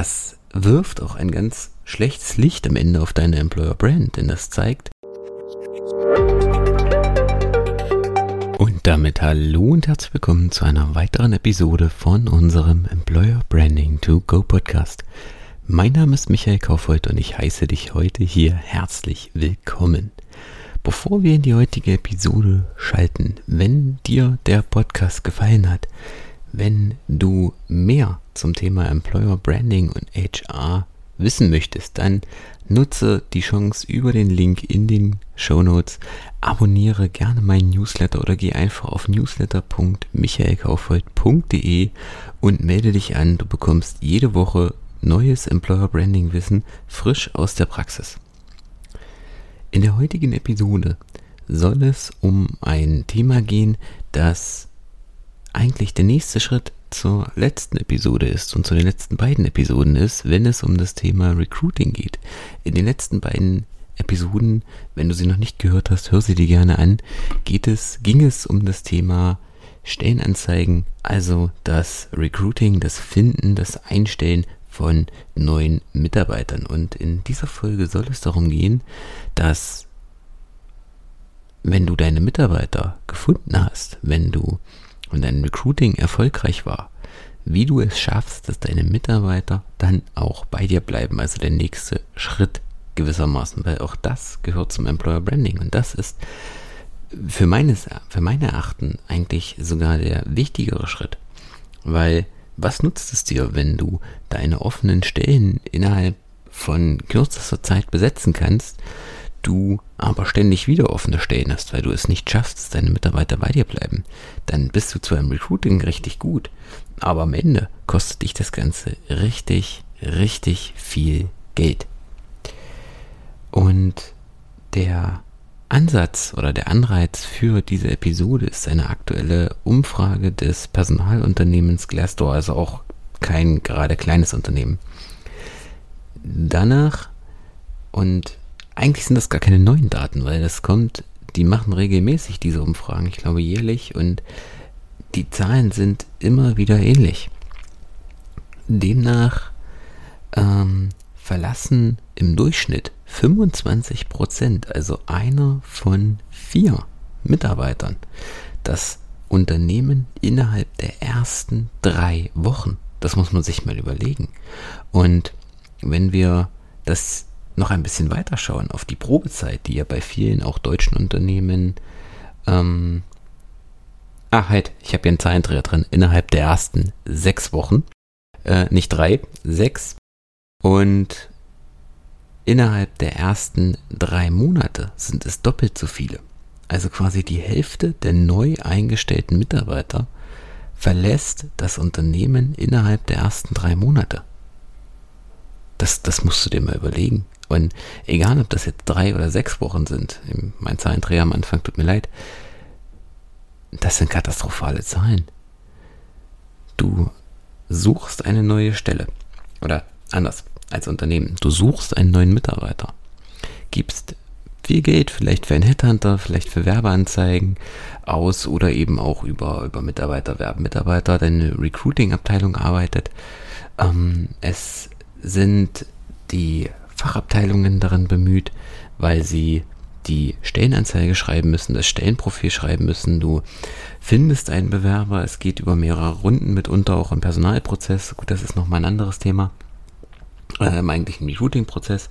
das wirft auch ein ganz schlechtes Licht am Ende auf deine Employer Brand, denn das zeigt. Und damit hallo und herzlich willkommen zu einer weiteren Episode von unserem Employer Branding to Go Podcast. Mein Name ist Michael Kaufhold und ich heiße dich heute hier herzlich willkommen. Bevor wir in die heutige Episode schalten, wenn dir der Podcast gefallen hat, wenn du mehr zum Thema Employer Branding und HR wissen möchtest, dann nutze die Chance über den Link in den Show Notes. Abonniere gerne meinen Newsletter oder geh einfach auf newsletter.michaelkaufhold.de und melde dich an. Du bekommst jede Woche neues Employer Branding Wissen frisch aus der Praxis. In der heutigen Episode soll es um ein Thema gehen, das eigentlich der nächste Schritt zur letzten Episode ist und zu den letzten beiden Episoden ist, wenn es um das Thema Recruiting geht. In den letzten beiden Episoden, wenn du sie noch nicht gehört hast, hör sie dir gerne an, geht es, ging es um das Thema Stellenanzeigen, also das Recruiting, das Finden, das Einstellen von neuen Mitarbeitern. Und in dieser Folge soll es darum gehen, dass wenn du deine Mitarbeiter gefunden hast, wenn du und dein Recruiting erfolgreich war, wie du es schaffst, dass deine Mitarbeiter dann auch bei dir bleiben, also der nächste Schritt gewissermaßen, weil auch das gehört zum Employer Branding und das ist für meines, für meine Erachten eigentlich sogar der wichtigere Schritt, weil was nutzt es dir, wenn du deine offenen Stellen innerhalb von kürzester Zeit besetzen kannst, du aber ständig wieder offene Stellen hast, weil du es nicht schaffst, dass deine Mitarbeiter bei dir bleiben, dann bist du zwar im Recruiting richtig gut, aber am Ende kostet dich das Ganze richtig, richtig viel Geld. Und der Ansatz oder der Anreiz für diese Episode ist eine aktuelle Umfrage des Personalunternehmens Glassdoor, also auch kein gerade kleines Unternehmen. Danach und eigentlich sind das gar keine neuen Daten, weil das kommt, die machen regelmäßig diese Umfragen, ich glaube jährlich, und die Zahlen sind immer wieder ähnlich. Demnach ähm, verlassen im Durchschnitt 25 Prozent, also einer von vier Mitarbeitern, das Unternehmen innerhalb der ersten drei Wochen. Das muss man sich mal überlegen. Und wenn wir das noch ein bisschen weiter schauen auf die Probezeit, die ja bei vielen auch deutschen Unternehmen ähm, Ah, halt, ich habe hier einen Zahlendreher drin. Innerhalb der ersten sechs Wochen. Äh, nicht drei, sechs. Und innerhalb der ersten drei Monate sind es doppelt so viele. Also quasi die Hälfte der neu eingestellten Mitarbeiter verlässt das Unternehmen innerhalb der ersten drei Monate. Das, das musst du dir mal überlegen. Und egal, ob das jetzt drei oder sechs Wochen sind, mein Zahlendreher am Anfang tut mir leid, das sind katastrophale Zahlen. Du suchst eine neue Stelle. Oder anders, als Unternehmen. Du suchst einen neuen Mitarbeiter. Gibst viel Geld, vielleicht für einen Headhunter, vielleicht für Werbeanzeigen aus oder eben auch über, über Mitarbeiter werben. Mitarbeiter, deine Recruiting-Abteilung arbeitet. Ähm, es sind die Fachabteilungen darin bemüht, weil sie die Stellenanzeige schreiben müssen, das Stellenprofil schreiben müssen. Du findest einen Bewerber, es geht über mehrere Runden, mitunter auch im Personalprozess. Gut, das ist nochmal ein anderes Thema. Äh, Im eigentlichen Recruiting-Prozess.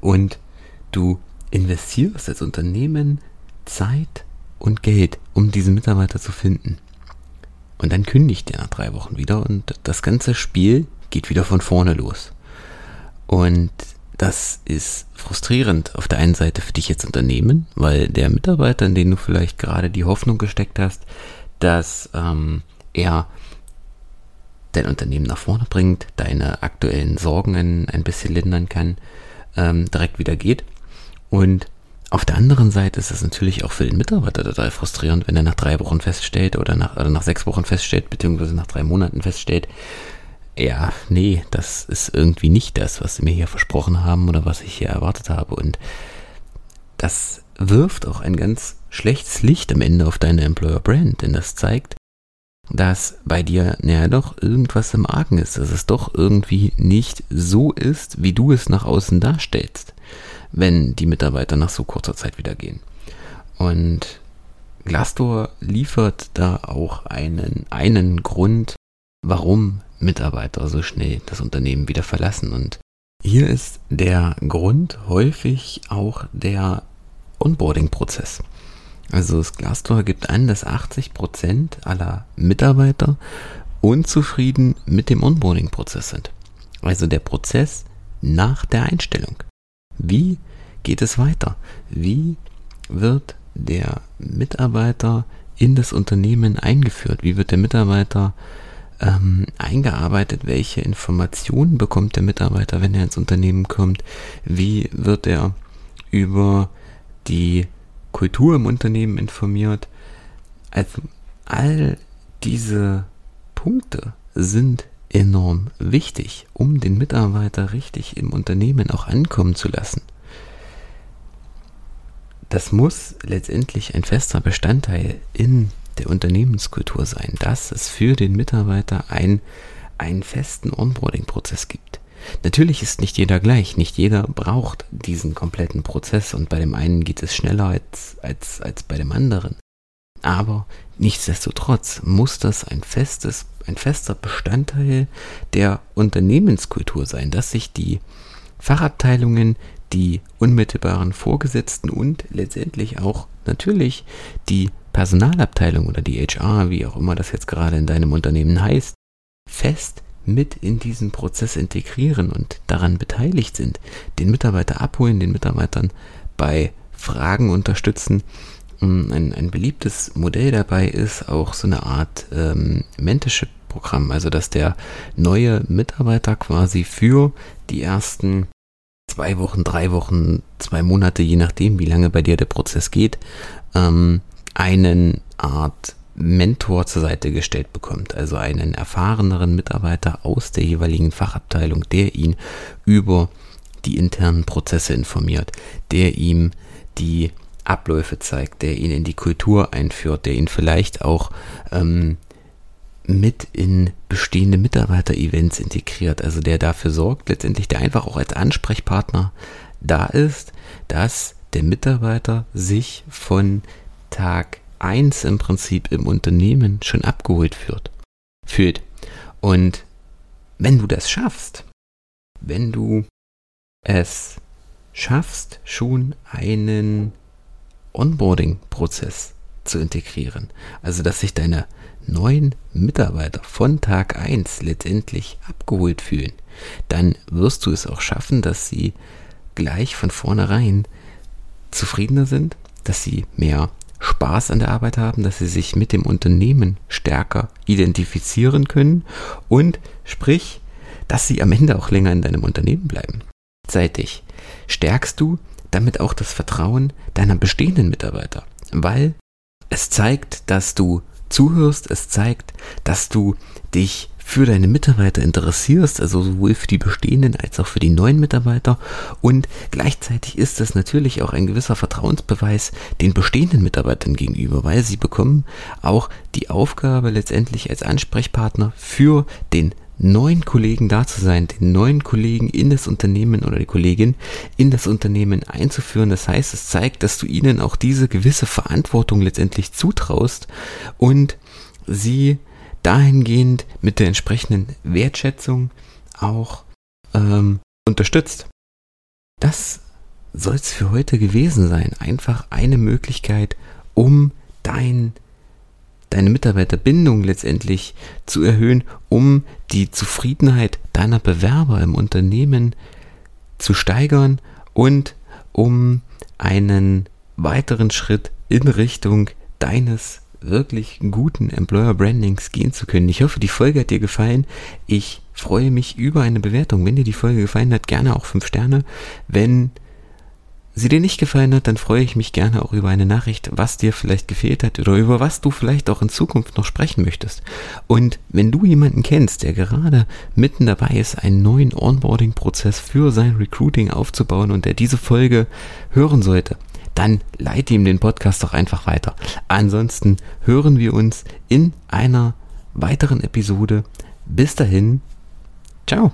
Und du investierst als Unternehmen Zeit und Geld, um diesen Mitarbeiter zu finden. Und dann kündigt er nach drei Wochen wieder und das ganze Spiel geht wieder von vorne los. Und das ist frustrierend auf der einen Seite für dich als Unternehmen, weil der Mitarbeiter, in den du vielleicht gerade die Hoffnung gesteckt hast, dass ähm, er dein Unternehmen nach vorne bringt, deine aktuellen Sorgen ein, ein bisschen lindern kann, ähm, direkt wieder geht. Und auf der anderen Seite ist es natürlich auch für den Mitarbeiter total frustrierend, wenn er nach drei Wochen feststellt oder nach, oder nach sechs Wochen feststellt, beziehungsweise nach drei Monaten feststellt, ja, nee, das ist irgendwie nicht das, was sie mir hier versprochen haben oder was ich hier erwartet habe. Und das wirft auch ein ganz schlechtes Licht am Ende auf deine Employer Brand, denn das zeigt, dass bei dir naja doch irgendwas im Argen ist, dass es doch irgendwie nicht so ist, wie du es nach außen darstellst, wenn die Mitarbeiter nach so kurzer Zeit wieder gehen. Und Glassdoor liefert da auch einen, einen Grund, warum Mitarbeiter so schnell das Unternehmen wieder verlassen. Und hier ist der Grund häufig auch der Onboarding-Prozess. Also das Glassdoor gibt an, dass 80 Prozent aller Mitarbeiter unzufrieden mit dem Onboarding-Prozess sind. Also der Prozess nach der Einstellung. Wie geht es weiter? Wie wird der Mitarbeiter in das Unternehmen eingeführt? Wie wird der Mitarbeiter ähm, eingearbeitet? Welche Informationen bekommt der Mitarbeiter, wenn er ins Unternehmen kommt? Wie wird er über die Kultur im Unternehmen informiert? Also all diese Punkte sind enorm wichtig, um den Mitarbeiter richtig im Unternehmen auch ankommen zu lassen das muss letztendlich ein fester Bestandteil in der Unternehmenskultur sein, dass es für den Mitarbeiter ein, einen festen Onboarding-Prozess gibt. Natürlich ist nicht jeder gleich, nicht jeder braucht diesen kompletten Prozess und bei dem einen geht es schneller als, als, als bei dem anderen. Aber nichtsdestotrotz muss das ein festes, ein fester Bestandteil der Unternehmenskultur sein, dass sich die Fachabteilungen die unmittelbaren Vorgesetzten und letztendlich auch natürlich die Personalabteilung oder die HR, wie auch immer das jetzt gerade in deinem Unternehmen heißt, fest mit in diesen Prozess integrieren und daran beteiligt sind, den Mitarbeiter abholen, den Mitarbeitern bei Fragen unterstützen. Mm, ein, ein beliebtes Modell dabei ist auch so eine Art ähm, Mentorship-Programm, also dass der neue Mitarbeiter quasi für die ersten zwei Wochen, drei Wochen, zwei Monate, je nachdem, wie lange bei dir der Prozess geht, ähm, einen Art Mentor zur Seite gestellt bekommt, also einen erfahreneren Mitarbeiter aus der jeweiligen Fachabteilung, der ihn über die internen Prozesse informiert, der ihm die Abläufe zeigt, der ihn in die Kultur einführt, der ihn vielleicht auch ähm, mit in bestehende Mitarbeiter-Events integriert. Also der dafür sorgt, letztendlich der einfach auch als Ansprechpartner da ist, dass der Mitarbeiter sich von Tag 1 im Prinzip im Unternehmen schon abgeholt führt, fühlt. Und wenn du das schaffst, wenn du es schaffst, schon einen Onboarding-Prozess zu integrieren, also dass sich deine neuen Mitarbeiter von Tag 1 letztendlich abgeholt fühlen, dann wirst du es auch schaffen, dass sie gleich von vornherein zufriedener sind, dass sie mehr Spaß an der Arbeit haben, dass sie sich mit dem Unternehmen stärker identifizieren können und sprich, dass sie am Ende auch länger in deinem Unternehmen bleiben. Gleichzeitig stärkst du damit auch das Vertrauen deiner bestehenden Mitarbeiter, weil es zeigt, dass du zuhörst. Es zeigt, dass du dich für deine Mitarbeiter interessierst, also sowohl für die bestehenden als auch für die neuen Mitarbeiter. Und gleichzeitig ist das natürlich auch ein gewisser Vertrauensbeweis den bestehenden Mitarbeitern gegenüber, weil sie bekommen auch die Aufgabe letztendlich als Ansprechpartner für den neuen Kollegen da zu sein, den neuen Kollegen in das Unternehmen oder die Kollegin in das Unternehmen einzuführen. Das heißt, es zeigt, dass du ihnen auch diese gewisse Verantwortung letztendlich zutraust und sie dahingehend mit der entsprechenden Wertschätzung auch ähm, unterstützt. Das soll es für heute gewesen sein. Einfach eine Möglichkeit, um dein deine Mitarbeiterbindung letztendlich zu erhöhen, um die Zufriedenheit deiner Bewerber im Unternehmen zu steigern und um einen weiteren Schritt in Richtung deines wirklich guten Employer Brandings gehen zu können. Ich hoffe, die Folge hat dir gefallen. Ich freue mich über eine Bewertung. Wenn dir die Folge gefallen hat, gerne auch fünf Sterne. Wenn sie dir nicht gefallen hat, dann freue ich mich gerne auch über eine Nachricht, was dir vielleicht gefehlt hat oder über was du vielleicht auch in Zukunft noch sprechen möchtest. Und wenn du jemanden kennst, der gerade mitten dabei ist, einen neuen Onboarding-Prozess für sein Recruiting aufzubauen und der diese Folge hören sollte, dann leite ihm den Podcast doch einfach weiter. Ansonsten hören wir uns in einer weiteren Episode. Bis dahin, ciao.